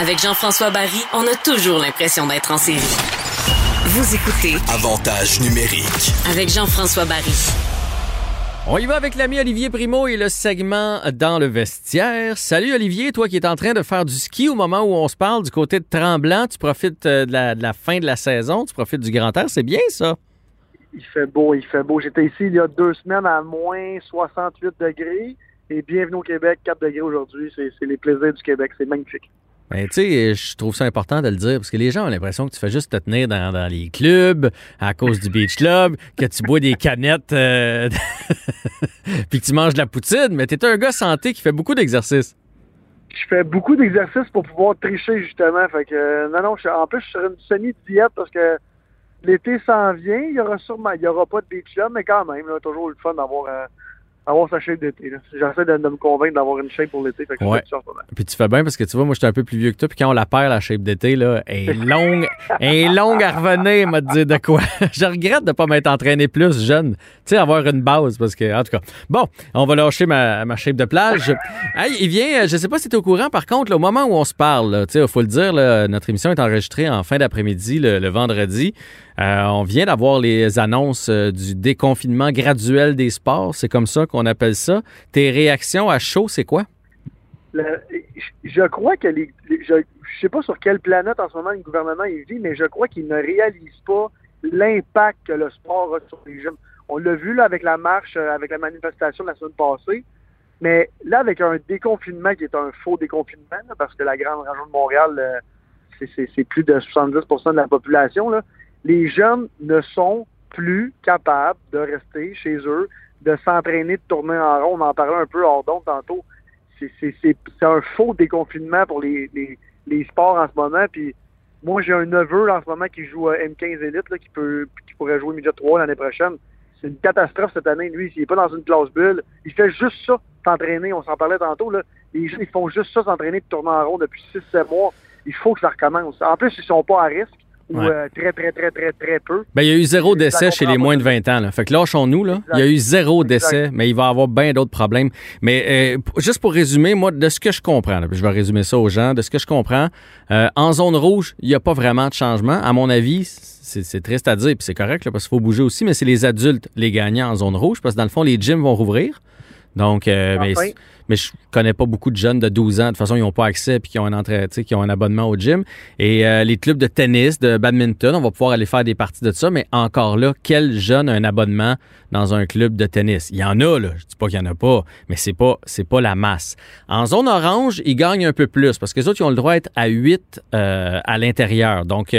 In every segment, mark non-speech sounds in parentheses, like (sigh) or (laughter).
Avec Jean-François Barry, on a toujours l'impression d'être en série. Vous écoutez Avantage numérique. avec Jean-François Barry. On y va avec l'ami Olivier Primo et le segment dans le vestiaire. Salut Olivier, toi qui es en train de faire du ski au moment où on se parle du côté de Tremblant, tu profites euh, de la, de la fin de la saison, tu profites du grand air, c'est bien ça? Il fait beau, il fait beau. J'étais ici il y a deux semaines à moins 68 degrés et bienvenue au Québec, 4 degrés aujourd'hui. C'est c'est les plaisirs du Québec, c'est magnifique. Ben, tu sais, je trouve ça important de le dire parce que les gens ont l'impression que tu fais juste te tenir dans, les clubs à cause du beach club, que tu bois des canettes euh, (laughs) puis que tu manges de la poutine, mais t'es un gars santé qui fait beaucoup d'exercices. Je fais beaucoup d'exercices pour pouvoir tricher justement. Fait que euh, non, non, je, en plus je suis sur une semi-diète parce que l'été s'en vient. Il y aura sûrement il y aura pas de beach club, mais quand même, là, toujours le fun d'avoir euh, avoir sa shape d'été. là. J'essaie de, de me convaincre d'avoir une shape pour l'été. Fait que Ouais. Puis tu fais bien parce que tu vois, moi, j'étais un peu plus vieux que toi. Puis quand on la perd, la shape d'été, là, elle est longue, elle est longue à revenir, m'a dit de quoi. (laughs) je regrette de pas m'être entraîné plus jeune. Tu sais, avoir une base parce que, en tout cas. Bon, on va lâcher ma, ma shape de plage. Hey, il vient, euh, je sais pas si tu es au courant, par contre, là, au moment où on se parle, tu sais, il faut le dire, là, notre émission est enregistrée en fin d'après-midi, le, le vendredi. Euh, on vient d'avoir les annonces euh, du déconfinement graduel des sports. C'est comme ça qu'on appelle ça. Tes réactions à chaud, c'est quoi? Je- crois que les, je, je sais pas sur quelle planète en ce moment le gouvernement vit, mais je crois qu'il ne réalise pas l'impact que le sport a sur les jeunes. On l'a vu là avec la marche, euh, avec la manifestation de la semaine passée, mais là avec un déconfinement qui est un faux déconfinement, parce que la grande région de Montréal, c'est plus de 70% de la population, là, les jeunes ne sont plus capables de rester chez eux, de s'entraîner, de tourner en rond. On en parlait un peu hors d'onde tantôt c'est- un faux déconfinement pour les, sports en ce moment. Puis moi, j'ai un neveu en ce moment qui joue à M15 Elite, qui peut qui pourrait jouer Midget 3 l'année prochaine. C'est une catastrophe cette année. Lui, il n'est pas dans une classe bulle. Il fait juste ça, s'entraîner. On s'en parlait tantôt. Les gens, ils font juste ça, s'entraîner de tourner en rond depuis 6-7 mois. Il faut que ça recommence. En plus, ils sont pas à risque ou Ouais. euh, très, très, très, très, très peu. Ben, il y a eu zéro décès chez les moins de 20 ans. Là. Fait que lâchons-nous. Là. Il y a eu zéro décès, mais il va y avoir bien d'autres problèmes. Mais euh, juste pour résumer, moi, de ce que je comprends, là, je vais résumer ça aux gens, de ce que je comprends, euh, en zone rouge, il n'y a pas vraiment de changement. À mon avis, c'est c'est triste à dire, puis c'est correct, là, parce qu'il faut bouger aussi, mais c'est les adultes, les gagnants en zone rouge, parce que dans le fond, les gyms vont rouvrir. Donc, euh, mais, Enfin. mais je connais pas beaucoup de jeunes de 12 ans. De toute façon, ils n'ont pas accès puis qui ont un entrée, qui ont un abonnement au gym. Et euh, les clubs de tennis, de badminton, on va pouvoir aller faire des parties de ça. Mais encore là, quel jeune a un abonnement dans un club de tennis? Il y en a là. Je dis pas qu'il y en a pas, mais c'est pas c'est pas la masse. En zone orange, ils gagnent un peu plus parce que les autres ils ont le droit d'être à 8 euh, à l'intérieur. Donc,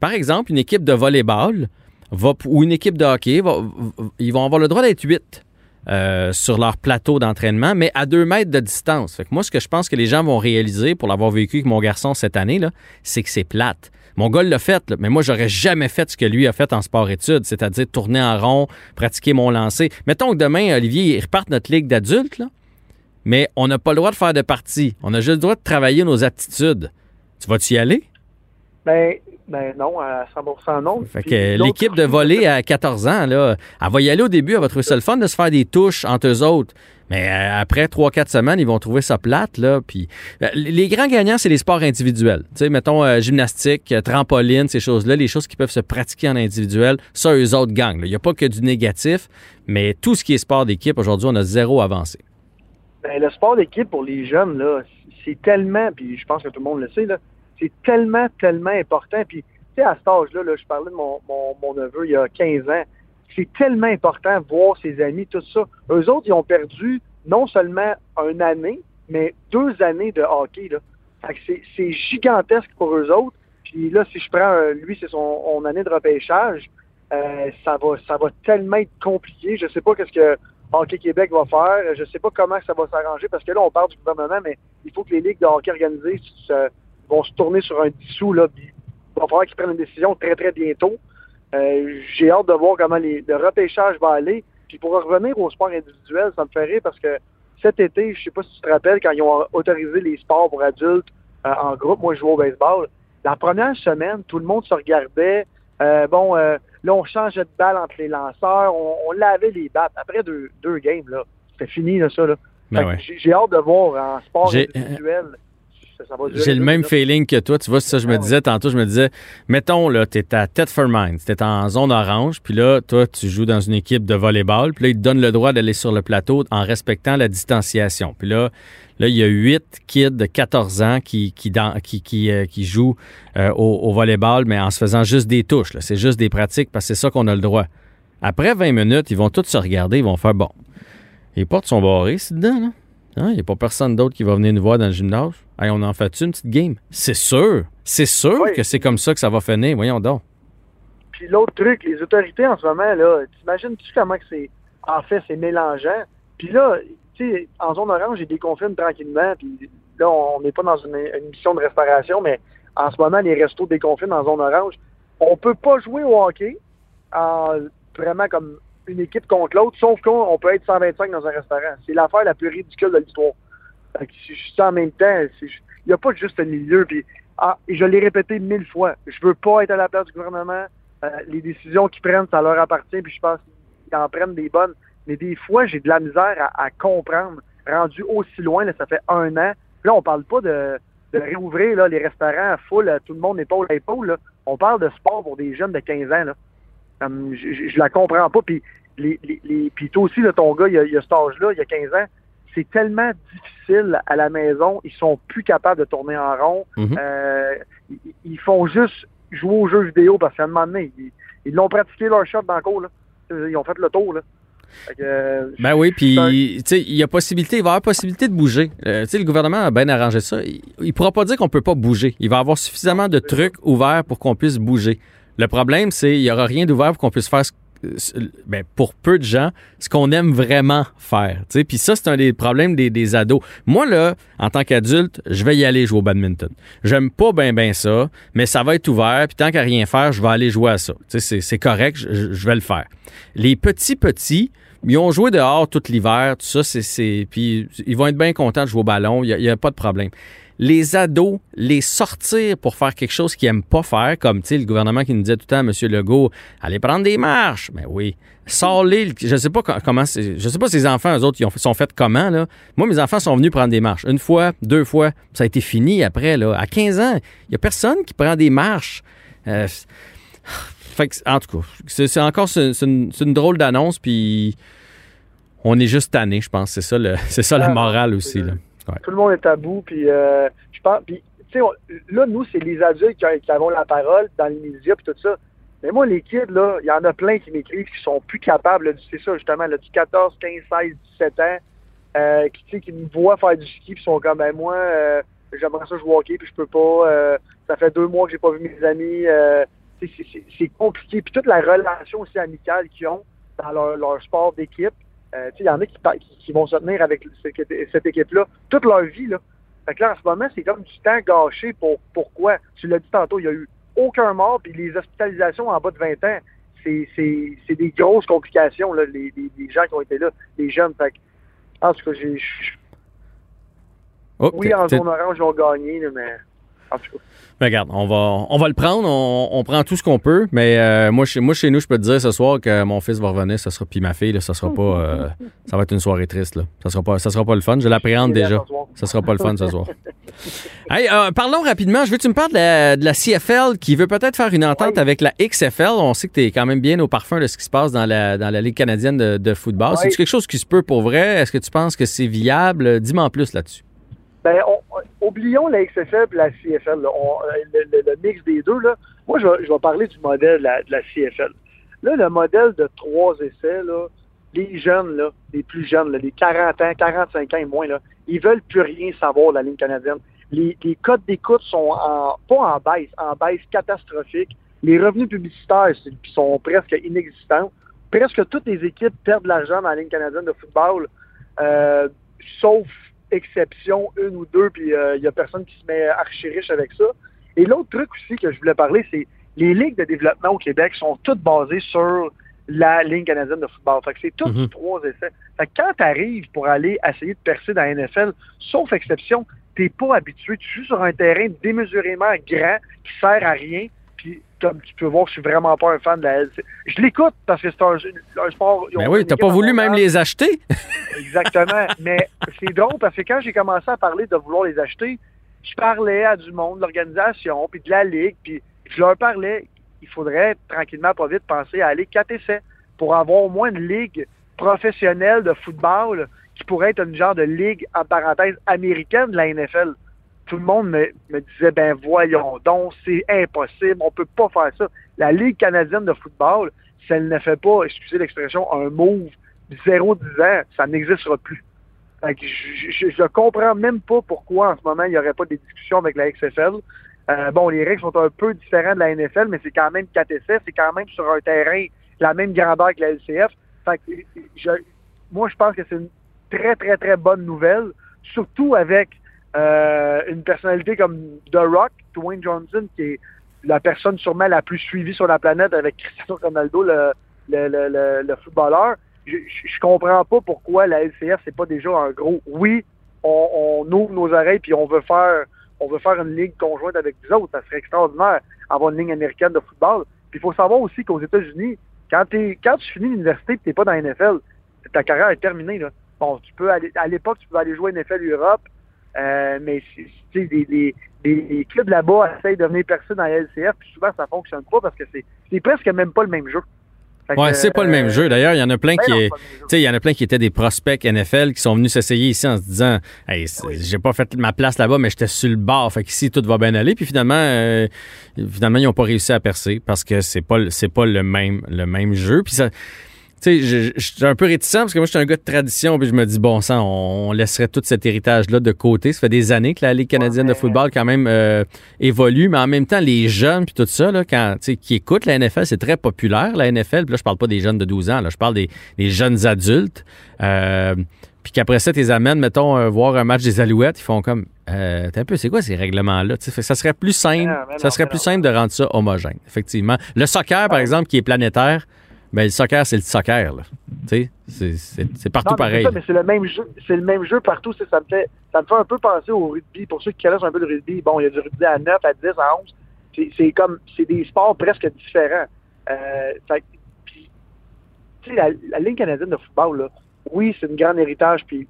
par exemple, une équipe de volleyball va ou une équipe de hockey, va- ils vont avoir le droit d'être 8 euh, sur leur plateau d'entraînement, mais à deux mètres de distance. Fait que moi, ce que je pense que les gens vont réaliser pour l'avoir vécu avec mon garçon cette année, c'est que c'est plate. Mon gars l'a fait, là, mais moi, j'aurais jamais fait ce que lui a fait en sport-études, c'est-à-dire tourner en rond, pratiquer mon lancer. Mettons que demain, Olivier, il reparte notre ligue d'adultes, mais on n'a pas le droit de faire de partie. On a juste le droit de travailler nos aptitudes. Tu vas-tu y aller? Ben, ben non, à 100% non. Fait que l'équipe de volley à 14 ans, là, elle va y aller au début, elle va trouver ça le fun de se faire des touches entre eux autres. Mais euh, après 3-4 semaines, ils vont trouver ça plate. Là, puis, euh, les grands gagnants, c'est les sports individuels. Tu sais, mettons euh, gymnastique, trampoline, ces choses-là, les choses qui peuvent se pratiquer en individuel, ça, eux autres gagnent. Il n'y a pas que du négatif, mais tout ce qui est sport d'équipe, aujourd'hui, on a zéro avancé. Ben, le sport d'équipe pour les jeunes, là, c'est tellement, puis je pense que tout le monde le sait, là, c'est tellement, tellement important. Puis, tu sais, à cet âge-là, là, je parlais de mon, mon, mon neveu il y a 15 ans, c'est tellement important voir ses amis, tout ça. Eux autres, ils ont perdu non seulement une année, mais deux années de hockey. Là. C'est, gigantesque pour eux autres. Puis là, si je prends, euh, lui, c'est son, année de repêchage, euh, ça va ça va tellement être compliqué. Je sais pas qu'est-ce que Hockey Québec va faire. Je sais pas comment ça va s'arranger parce que là, on parle du gouvernement, mais il faut que les ligues de hockey organisées se- vont se tourner sur un dissous. Là, il va falloir qu'ils prennent une décision très, très bientôt. Euh, J'ai hâte de voir comment les, le repêchage va aller. Puis pour revenir au sport individuel, ça me fait rire parce que cet été, je sais pas si tu te rappelles, quand ils ont autorisé les sports pour adultes euh, en groupe, moi je jouais au baseball, la première semaine, tout le monde se regardait. Euh, bon, euh, là, on changeait de balle entre les lanceurs, on, on lavait les battes. Après deux, deux games, là, c'était fini, là, ça. Là. Ben ouais. j'ai- hâte de voir en sport individuel ça, va J'ai le même minutes. feeling que toi. Tu vois, c'est ça, je me Ah disais tantôt, je me disais, mettons, là, t'es à Thetford Mines, t'es en zone orange, puis là, toi, tu joues dans une équipe de volleyball, puis là, ils te donnent le droit d'aller sur le plateau en respectant la distanciation. Puis là, là, il y a huit kids de 14 ans qui, qui, dans- qui, qui, euh, qui jouent euh, au, au volleyball, mais en se faisant juste des touches. là. C'est juste des pratiques parce que c'est ça qu'on a le droit. Après 20 minutes, ils vont tous se regarder, ils vont faire bon. Les portes sont barrées, c'est dedans, là. Hein, Il n'y a pas personne d'autre qui va venir nous voir dans le gymnase. Hey, on en fait une petite game? C'est sûr. C'est sûr Oui. que c'est comme ça que ça va finir. Voyons donc. Puis l'autre truc, les autorités en ce moment, là, t'imagines-tu comment que c'est, en fait, c'est mélangeant? Puis là, tu sais, en zone orange, j'ai des confines tranquillement, puis là, on n'est pas dans une, une mission de restauration, mais en ce moment, les restos déconfinent en zone orange. On peut pas jouer au hockey en vraiment comme une équipe contre l'autre, sauf qu'on on peut être 125 dans un restaurant. C'est l'affaire la plus ridicule de l'histoire. Je en même temps, il n'y a pas juste un milieu. Puis, ah, je l'ai répété mille fois, je veux pas être à la place du gouvernement. Euh, les décisions qu'ils prennent, ça leur appartient, puis je pense qu'ils en prennent des bonnes. Mais des fois, j'ai de la misère à, comprendre, rendu aussi loin, là, ça fait un an. Puis là, on parle pas de, de réouvrir là, les restaurants à full, tout le monde épaule à épaule. là. On parle de sport pour des jeunes de 15 ans. Là. Je, la comprends pas. Puis, les, les, les- puis toi aussi, là, ton gars, il a, il a cet âge-là, il y a 15 ans. C'est tellement difficile à la maison. Ils sont plus capables de tourner en rond. Mhm. Euh, ils, ils font juste jouer aux jeux vidéo parce qu'à un moment donné, ils l'ont pratiqué leur shot dans le cours. Là. Ils ont fait le tour. Là. Que, euh, Ben oui, puis, il y a possibilité, il va y avoir possibilité de bouger. Euh, le gouvernement a bien arrangé ça. Il ne pourra pas dire qu'on peut pas bouger. Il va y avoir suffisamment de trucs ouverts pour qu'on puisse bouger. Le problème, c'est qu'il n'y aura rien d'ouvert pour qu'on puisse faire, ce- ben, pour peu de gens, ce qu'on aime vraiment faire. tu sais. Puis ça, c'est un des problèmes des, des ados. Moi, là, en tant qu'adulte, je vais y aller jouer au badminton. J'aime pas bien ben ça, mais ça va être ouvert. Puis tant qu'à rien faire, je vais aller jouer à ça. C'est correct, je vais le faire. Les petits petits, ils ont joué dehors tout l'hiver, tout ça, c'est-. Puis ils vont être bien contents de jouer au ballon, il n'y a, pas de problème. Les ados, les sortir pour faire quelque chose qu'ils n'aiment pas faire, comme le gouvernement qui nous disait tout le temps, M. Legault, allez prendre des marches. Ben oui. Sors-les. Je sais pas co- comment. Je sais pas si les enfants, eux autres, ils ont, sont faits comment, là. Moi, mes enfants sont venus prendre des marches. Une fois, deux fois. Ça a été fini après, là. À 15 ans, il n'y a personne qui prend des marches. Euh, (sighs) fait que, en tout cas, c'est encore une, une drôle d'annonce, puis on est juste tanné, je pense. C'est ça, le, (laughs) c'est ça la Ah, morale aussi. Là. Ouais. tout le monde est à bout. Puis, euh, je pense, puis, on- là, nous, c'est les adultes qui, qui avons la parole dans les médias puis tout ça. Mais moi, les kids, là, il y en a plein qui m'écrivent qui sont plus capables, c'est ça, justement, là, du 14, 15, 16, 17 ans, euh, qui, qui me voient faire du ski puis sont comme, ben, moi, euh, j'aimerais ça jouer au hockey puis je peux pas. euh, ça fait deux mois que j'ai pas vu mes amis. euh, c'est- compliqué. Puis toute la relation aussi amicale qu'ils ont dans leur, leur sport d'équipe. Euh, il y en a qui, qui, qui vont se tenir avec cette, cette équipe-là toute leur vie. Là. Fait que là, en ce moment, c'est comme du temps gâché pour pourquoi? Tu l'as dit tantôt, il y a eu aucun mort, puis les hospitalisations en bas de 20 ans, c'est, des grosses complications, là, les, les, les gens qui ont été là, les jeunes. Fait que, en tout cas, j'ai, je- Oh, oui, en zone orange, ils ont gagné, mais en tout cas. Regarde, on va, on va le prendre, on, on prend tout ce qu'on peut, mais euh, moi, chez, moi, chez nous, je peux te dire ce soir que mon fils va revenir, ça sera, puis ma fille, là, ça sera pas, euh, ça va être une soirée triste, là. Ça sera pas, ça sera pas le fun, je l'appréhende déjà. Ça sera pas le fun ce soir. (laughs) Hey, euh, parlons rapidement. Je veux que tu me parles de la, de la CFL qui veut peut-être faire une entente Oui. avec la XFL. On sait que tu es quand même bien au parfum de ce qui se passe dans la, dans la Ligue canadienne de, de football. Oui. C'est quelque chose qui se peut pour vrai? Est-ce que tu penses que c'est viable? Dis-moi en plus là-dessus. Ben, on- on- oublions la XFL et la CFL. euh, le, mix des deux, là. moi, je vais, parler du modèle de la, CFL. Là, le modèle de trois essais, là, les jeunes, là, les plus jeunes, là, les 40 ans, 45 ans et moins, là, ils veulent plus rien savoir de la ligne canadienne. Les, codes d'écoute sont en, pas en baisse, en baisse catastrophique. Les revenus publicitaires sont presque inexistants. Presque toutes les équipes perdent de l'argent dans la ligne canadienne de football, euh, sauf exception, une ou deux, puis il n'y a personne qui se met archi riche avec ça. Et l'autre truc aussi que je voulais parler, c'est les ligues de développement au Québec sont toutes basées sur la ligne canadienne de football. Fait que c'est tout Mhm. du trois essais. Fait que quand tu arrives pour aller essayer de percer dans la NFL, sauf exception, t'es pas habitué. Tu joues sur un terrain démesurément grand qui sert à rien. Comme tu peux voir, je suis vraiment pas un fan de la LC. Je l'écoute parce que c'est un, un sport. ont Ben oui, t'as pas voulu même les acheter? (laughs) Exactement. Mais c'est drôle parce que quand j'ai commencé à parler de vouloir les acheter, je parlais à du monde de l'organisation, puis de la Ligue, puis je leur parlais, il faudrait tranquillement, pas vite, penser à aller 4 essais pour avoir au moins une ligue professionnelle de football qui pourrait être une genre de ligue, en parenthèse, américaine de la NFL. Tout le monde me, disait, ben voyons donc, c'est impossible, on peut pas faire ça. La Ligue canadienne de football, si elle ne fait pas, excusez l'expression, un move 0-10 ans, ça n'existera plus. je, je, comprends même pas pourquoi en ce moment il n'y aurait pas de discussions avec la XFL. Euh, bon, les règles sont un peu différentes de la NFL, mais c'est quand même 4 essais, c'est quand même sur un terrain la même grandeur que la LCF. Fait je, moi, je pense que c'est une très, très, très bonne nouvelle, surtout avec euh, une personnalité comme The Rock, Dwayne Johnson, qui est la personne sûrement la plus suivie sur la planète avec Cristiano Ronaldo, le, le, le, le footballeur. Je, je, comprends pas pourquoi la LCF, c'est pas déjà un gros oui, on, on ouvre nos oreilles puis on veut faire on veut faire une ligue conjointe avec vous autres. Ça serait extraordinaire avoir une ligne américaine de football. Puis il faut savoir aussi qu'aux États-Unis, quand, quand tu finis l'université et tu n'es pas dans NFL, ta carrière est terminée. Là. Bon, tu peux aller, à l'époque, tu pouvais aller jouer NFL Europe, euh, mais des, des, des, clubs là-bas essayent de venir percer dans la LCF, puis souvent ça fonctionne pas parce que c'est presque même pas le même jeu. Ouais, c'est pas le même euh, jeu. D'ailleurs, il y en a plein ben qui, tu sais, il y en a plein qui étaient des prospects NFL qui sont venus s'essayer ici en se disant, hey, j'ai pas fait ma place là-bas, mais j'étais sur le bord. Fait qu'ici tout va bien aller. Puis finalement, euh, finalement, ils ont pas réussi à percer parce que c'est pas, c'est pas le même, le même jeu. Puis ça, sais, je, suis un peu réticent parce que moi, je suis un gars de tradition, puis je me dis, bon sang, on, laisserait tout cet héritage-là de côté. Ça fait des années que la Ligue canadienne de football, quand même, euh, évolue, mais en même temps, les jeunes, puis tout ça, là, quand, qui écoutent la NFL, c'est très populaire, la NFL. Puis là, je parle pas des jeunes de 12 ans, là, je parle des, jeunes adultes. Euh, puis qu'après ça, tu les amènes, mettons, euh, voir un match des Alouettes, ils font comme, euh, un peu, c'est quoi ces règlements-là? Ça serait plus simple, ça serait plus simple de rendre ça homogène, effectivement. Le soccer, par exemple, qui est planétaire, ben, le soccer, c'est le soccer. Là. C'est partout pareil. mais c'est le même jeu. C'est le même jeu partout. Ça me, fait, ça me fait un peu penser au rugby. Pour ceux qui connaissent un peu le rugby, bon, il y a du rugby à 9, à 10, à 11. C'est comme c'est des sports presque différents. Euh, puis, la, la Ligue canadienne de football, là, oui, c'est un grand héritage, puis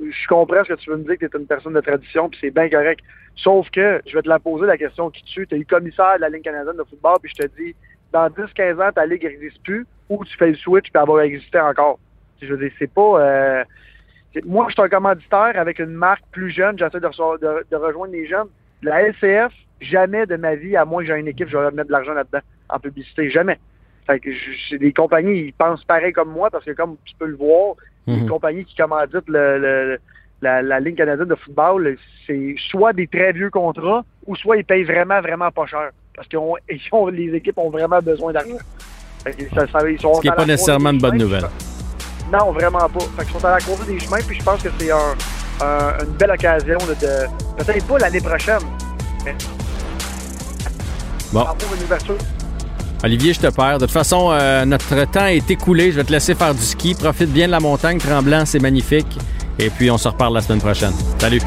je, comprends ce que tu veux me dire que tu es une personne de tradition, puis c'est bien correct. Sauf que je vais te la poser la question qui tue. Tu es le commissaire de la Ligue canadienne de football, puis je te dis dans 10-15 ans, ta ligue n'existe plus, ou tu fais le switch puis avoir existé encore. Je veux dire, c'est pas. Euh, moi, je suis un commanditaire avec une marque plus jeune, j'essaie de, de, rejoindre les jeunes. La LCF, jamais de ma vie, à moins que j'ai une équipe, je vais mettre de l'argent là-dedans en publicité. Jamais. Fait que je, des compagnies, ils pensent pareil comme moi parce que comme tu peux le voir, les mhm. compagnies qui commanditent le, la, la Ligue canadienne de football, c'est soit des très vieux contrats ou soit ils payent vraiment, vraiment pas cher. Parce que (laughs) les équipes ont vraiment besoin d'argent. Ce qui n'est pas nécessairement une bonne nouvelle. Non, vraiment pas. Fait ils sont à la course des chemins, puis je pense que c'est une belle occasion de, peut-être pas l'année prochaine, mais bon. Olivier, je te perds. De toute façon, euh, notre temps est écoulé. Je vais te laisser faire du ski. Profite bien de la montagne. Tremblant, c'est magnifique. Et puis, on se reparle la semaine prochaine. Salut.